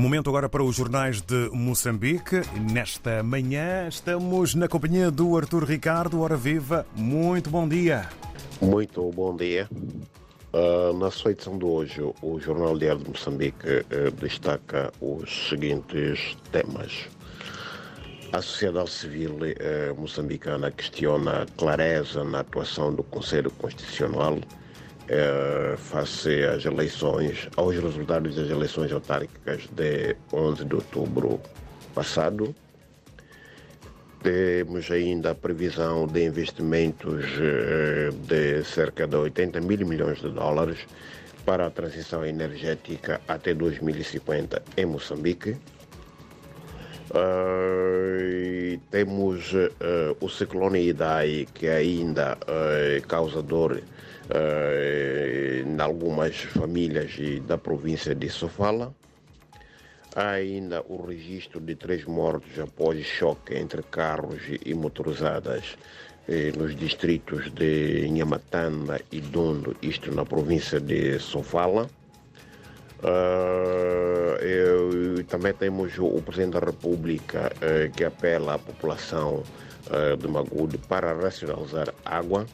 Momento agora para os jornais de Moçambique. Nesta manhã estamos na companhia do Arthur Ricardo. Hora viva, muito bom dia. Muito bom dia. Uh, na sua edição de hoje, o Jornal Diário de Moçambique uh, destaca os seguintes temas. A sociedade civil uh, moçambicana questiona a clareza na atuação do Conselho Constitucional é, face às eleições, aos resultados das eleições autárquicas de 11 de outubro passado. Temos ainda a previsão de investimentos eh, de cerca de 80 mil milhões de dólares para a transição energética até 2050 em Moçambique. Uh, temos uh, o ciclone Idai, que ainda uh, causa dor uh, em algumas famílias da província de Sofala. Há ainda o registro de três mortos após choque entre carros e motorizadas eh, nos distritos de Nhamatana e Dondo, isto na província de Sofala. Uh, também temos o, Presidente da República uh, que apela à população uh, de Magude para racionalizar água.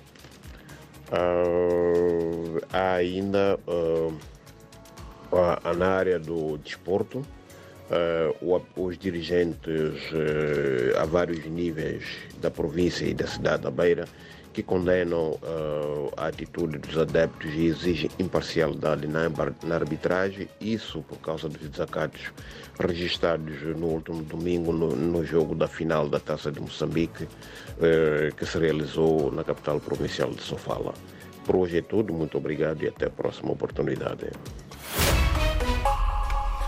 Uh, há ainda uh, na área do desporto uh, os dirigentes a vários níveis da província e da cidade da Beira que condenam a atitude dos adeptos e exigem imparcialidade na, na arbitragem, isso por causa dos desacatos registrados no último domingo no, no jogo da final da Taça de Moçambique, que se realizou na capital provincial de Sofala. Por hoje é tudo, muito obrigado e até a próxima oportunidade.